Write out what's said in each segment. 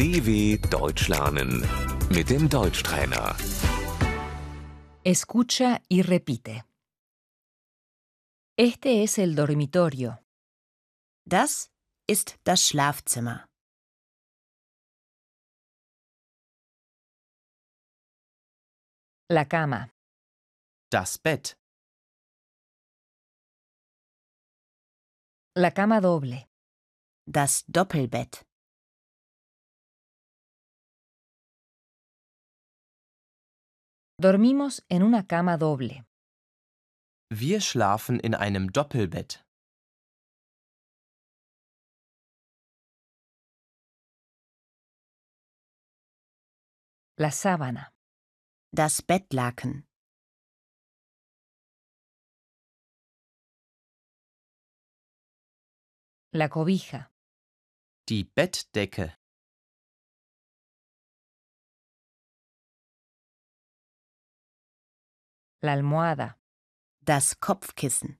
DW Deutsch lernen mit dem Deutschtrainer. Escucha y repite. Este es el dormitorio. Das ist das Schlafzimmer. La cama. Das Bett. La cama doble. Das Doppelbett. Dormimos en una cama doble. Wir schlafen in einem Doppelbett. La sábana. Das Bettlaken. La cobija. Die Bettdecke. La almohada. Das Kopfkissen.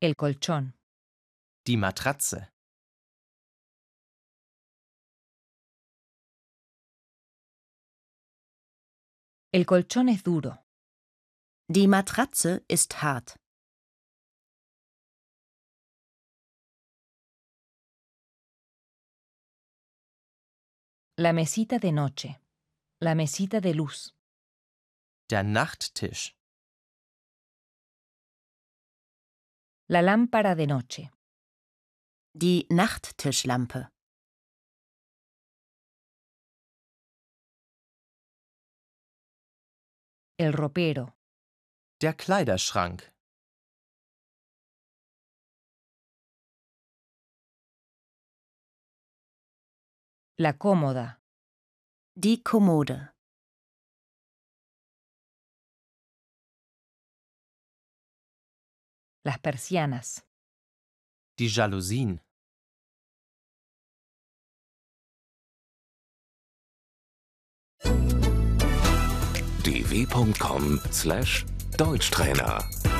El colchón. Die Matratze. El colchón es duro. Die Matratze ist hart. La mesita de noche. La mesita de luz. Der Nachttisch. La lámpara de noche. Die Nachttischlampe. El ropero. Der Kleiderschrank. La cómoda. Die Kommode. Las persianas. Die Jalousien. dw.com/deutschtrainer